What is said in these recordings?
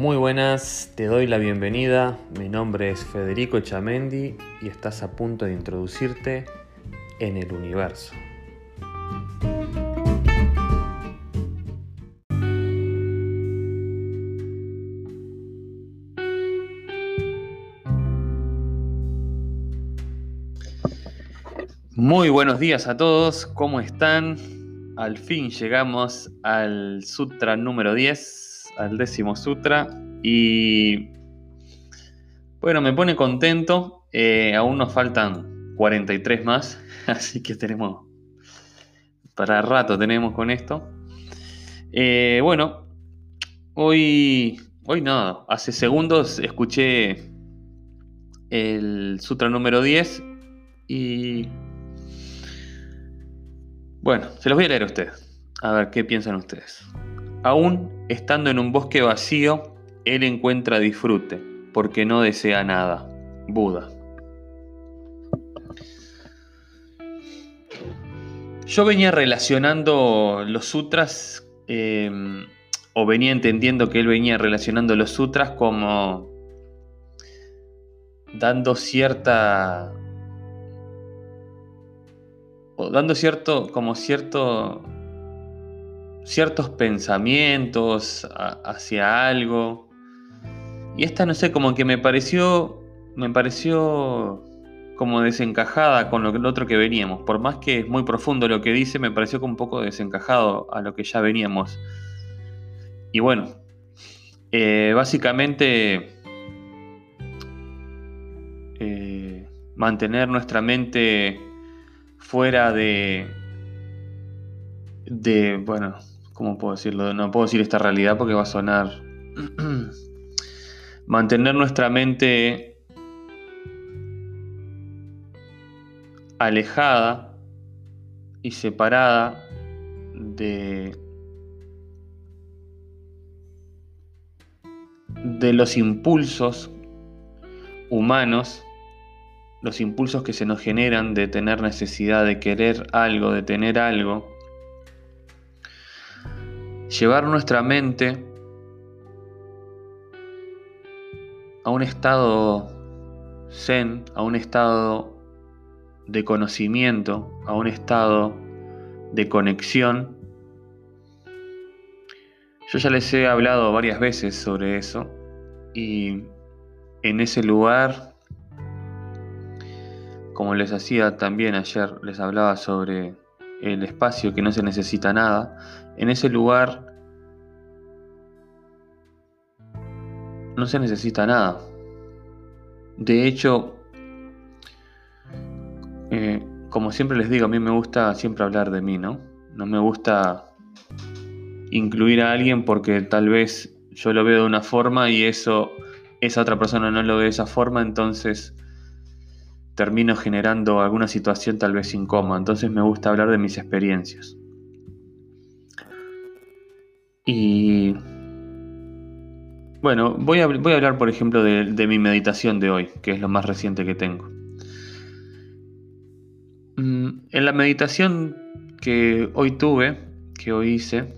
Muy buenas, te doy la bienvenida. Mi nombre es Federico Chamendi y estás a punto de introducirte en el universo. Muy buenos días a todos, ¿cómo están? Al fin llegamos al sutra número 10, al décimo sutra, y bueno, me pone contento, eh, aún nos faltan 43 más, así que tenemos, para rato tenemos con esto. Eh, bueno, hoy, hoy no, hace segundos escuché el sutra número 10 y bueno, se los voy a leer a ustedes. A ver qué piensan ustedes. Aún estando en un bosque vacío, él encuentra disfrute, porque no desea nada. Buda. Yo venía relacionando los sutras, em, o venía entendiendo que él venía relacionando los sutras como dando cierta dando cierto, como cierto, ciertos pensamientos hacia algo. Y esta, no sé, como que me pareció, me pareció como desencajada con lo, lo otro que veníamos. Por más que es muy profundo lo que dice, me pareció como un poco desencajado a lo que ya veníamos. Y bueno, eh, básicamente eh, mantener nuestra mente fuera de, de, bueno, ¿cómo puedo decirlo? No puedo decir esta realidad porque va a sonar... Mantener nuestra mente alejada y separada de, de los impulsos humanos los impulsos que se nos generan de tener necesidad de querer algo, de tener algo, llevar nuestra mente a un estado zen, a un estado de conocimiento, a un estado de conexión. Yo ya les he hablado varias veces sobre eso y en ese lugar como les hacía también ayer, les hablaba sobre el espacio que no se necesita nada, en ese lugar no se necesita nada. De hecho, eh, como siempre les digo, a mí me gusta siempre hablar de mí, ¿no? No me gusta incluir a alguien porque tal vez yo lo veo de una forma y eso esa otra persona no lo ve de esa forma, entonces termino generando alguna situación tal vez incómoda. Entonces me gusta hablar de mis experiencias. Y bueno, voy a, hablar por ejemplo de, de, mi meditación de hoy, que es lo más reciente que tengo. Mm, en la meditación que hoy tuve, que hoy hice,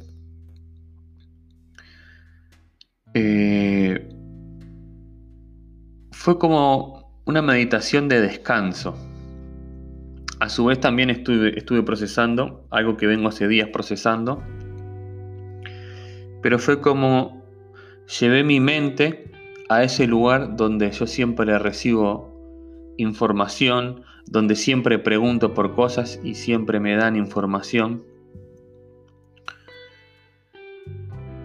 eh, fue como una meditación de descanso. A su vez también estuve, estuve procesando, algo que vengo hace días procesando, pero fue como llevé mi mente a ese lugar donde yo siempre recibo información, donde siempre pregunto por cosas y siempre me dan información.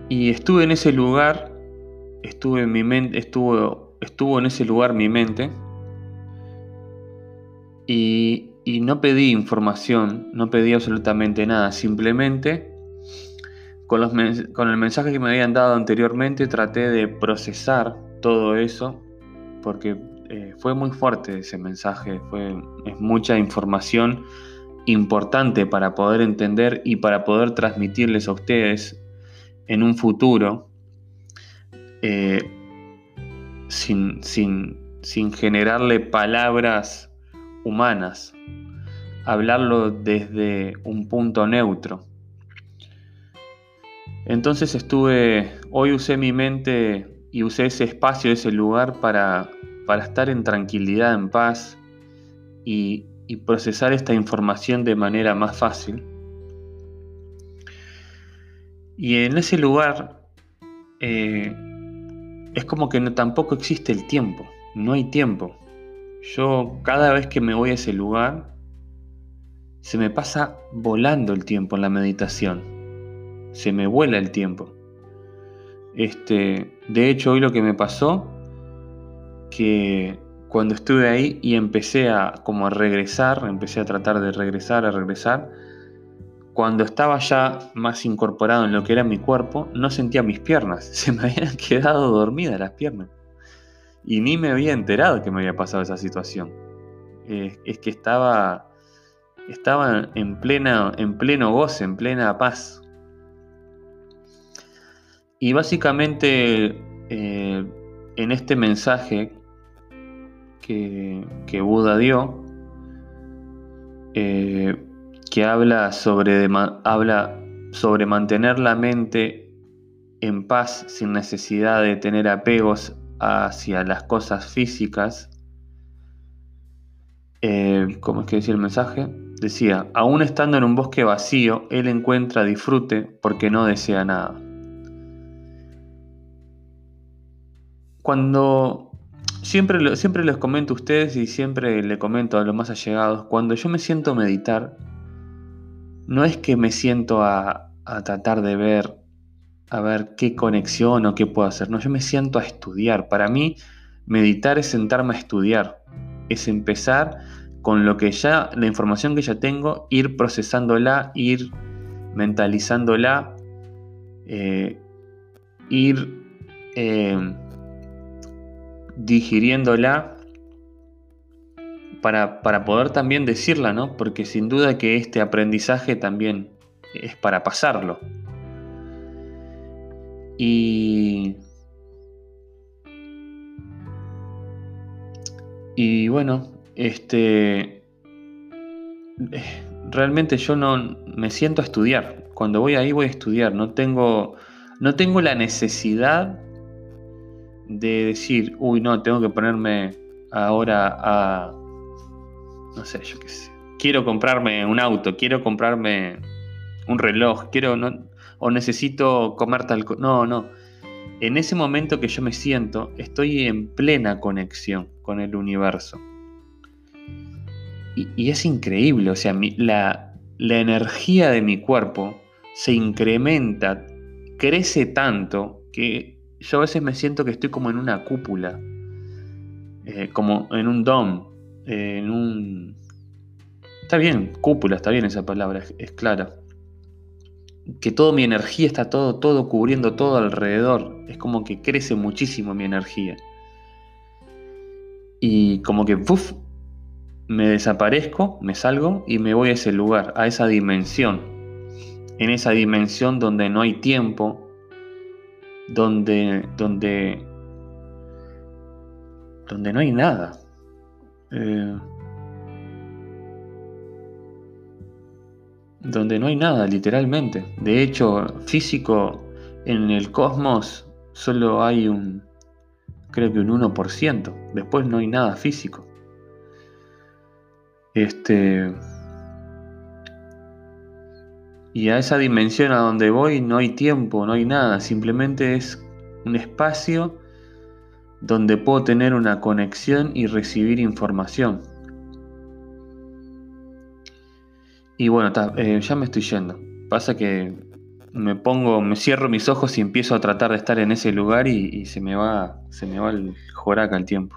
Y estuve en ese lugar, estuve en mi mente, estuvo, estuvo en ese lugar mi mente y, no pedí información, no pedí absolutamente nada, simplemente con, el mensaje que me habían dado anteriormente traté de procesar todo eso, porque eh, fue muy fuerte ese mensaje, fue, es mucha información importante para poder entender y para poder transmitirles a ustedes en un futuro eh, sin, sin, sin generarle palabras humanas, hablarlo desde un punto neutro. Entonces estuve, hoy usé mi mente y usé ese espacio, ese lugar para, para estar en tranquilidad, en paz y, procesar esta información de manera más fácil. Y en ese lugar eh, es como que no, tampoco existe el tiempo, no hay tiempo. Yo cada vez que me voy a ese lugar, se me pasa volando el tiempo en la meditación. Se me vuela el tiempo. Este, de hecho, hoy lo que me pasó, que cuando estuve ahí y empecé a como a regresar, empecé a tratar de regresar, a regresar, cuando estaba ya más incorporado en lo que era mi cuerpo, no sentía mis piernas, se me habían quedado dormidas las piernas. Y ni me había enterado que me había pasado esa situación. es que estaba, estaba en, plena, en pleno goce, en plena paz. Y básicamente eh, en este mensaje que, Buda dio, eh, que habla sobre, habla sobre mantener la mente en paz sin necesidad de tener apegos hacia las cosas físicas. Eh, ¿Cómo es que decía el mensaje? Decía, aún estando en un bosque vacío, él encuentra disfrute porque no desea nada. Cuando siempre, siempre les comento a ustedes y siempre le comento a los más allegados, cuando yo me siento a meditar, no es que me siento a, a tratar de ver, a ver qué conexión o qué puedo hacer, no, yo me siento a estudiar. Para mí, meditar es sentarme a estudiar, es empezar con lo que ya, la información que ya tengo, ir procesándola, ir mentalizándola, eh, ir eh, digiriéndola para, para, poder también decirla, ¿no? Porque sin duda que este aprendizaje también es para pasarlo. Y. Y bueno, este. Realmente yo no me siento a estudiar. Cuando voy ahí voy a estudiar. No tengo. No tengo la necesidad de decir, uy, no, tengo que ponerme ahora a, no sé, yo qué sé, quiero comprarme un auto, quiero comprarme un reloj, quiero, no, o necesito comer tal cosa. No, no. En ese momento que yo me siento, estoy en plena conexión con el universo. Y, es increíble, o sea, la, la energía de mi cuerpo se incrementa, crece tanto que yo a veces me siento que estoy como en una cúpula, eh, como en un dom, en un... Está bien, cúpula, está bien esa palabra, es, clara. Que toda mi energía está todo, todo cubriendo todo alrededor. Es como que crece muchísimo mi energía. Y como que, ¡puf! me desaparezco, me salgo y me voy a ese lugar, a esa dimensión. En esa dimensión donde no hay tiempo, donde, donde, donde no hay nada. Eh, donde no hay nada, literalmente. De hecho, físico en el cosmos solo hay un, creo que un 1%. Después no hay nada físico. Este. Y a esa dimensión a donde voy no hay tiempo, no hay nada, simplemente es un espacio donde puedo tener una conexión y recibir información. Y bueno, eh, ya me estoy yendo. Pasa que me pongo, me cierro mis ojos y empiezo a tratar de estar en ese lugar y, se me va, se me va el joraca el tiempo.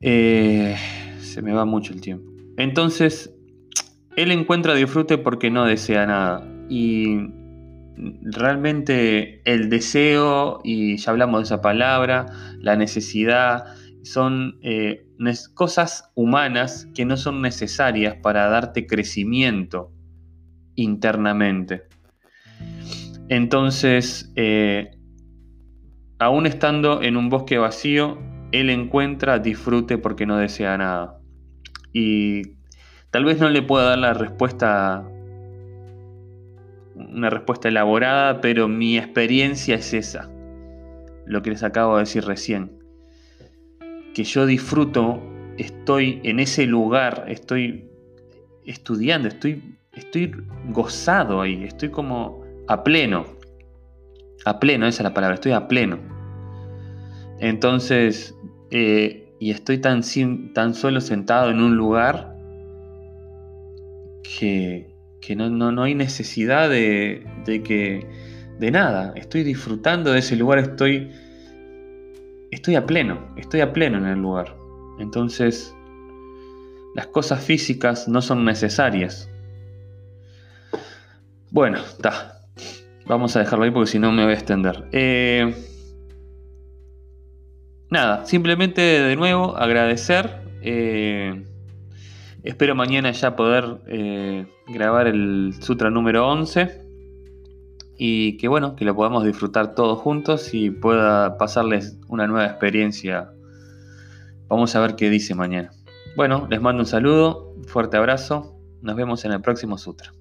Eh, se me va mucho el tiempo. Entonces, él encuentra disfrute porque no desea nada. Y realmente el deseo, y ya hablamos de esa palabra, la necesidad, son eh, cosas humanas que no son necesarias para darte crecimiento internamente. Entonces, eh, aún estando en un bosque vacío, él encuentra disfrute porque no desea nada. Y Tal vez no le pueda dar la respuesta, una respuesta elaborada, pero mi experiencia es esa. lo que les acabo de decir recién. Que yo disfruto, estoy en ese lugar, estoy estudiando, estoy, estoy gozado ahí, estoy como a pleno. A pleno, esa es la palabra, estoy a pleno. Entonces, eh, y estoy tan, tan solo sentado en un lugar que, no, no, hay necesidad de, de, que de nada. Estoy disfrutando de ese lugar, estoy, estoy a pleno, estoy a pleno en el lugar. Entonces, las cosas físicas no son necesarias. Bueno, está. Vamos a dejarlo ahí porque si no me voy a extender. Eh, nada, simplemente de nuevo agradecer. Eh, espero mañana ya poder eh, grabar el Sutra número 11 y que bueno, que lo podamos disfrutar todos juntos y pueda pasarles una nueva experiencia. Vamos a ver qué dice mañana. Bueno, les mando un saludo, fuerte abrazo, nos vemos en el próximo Sutra.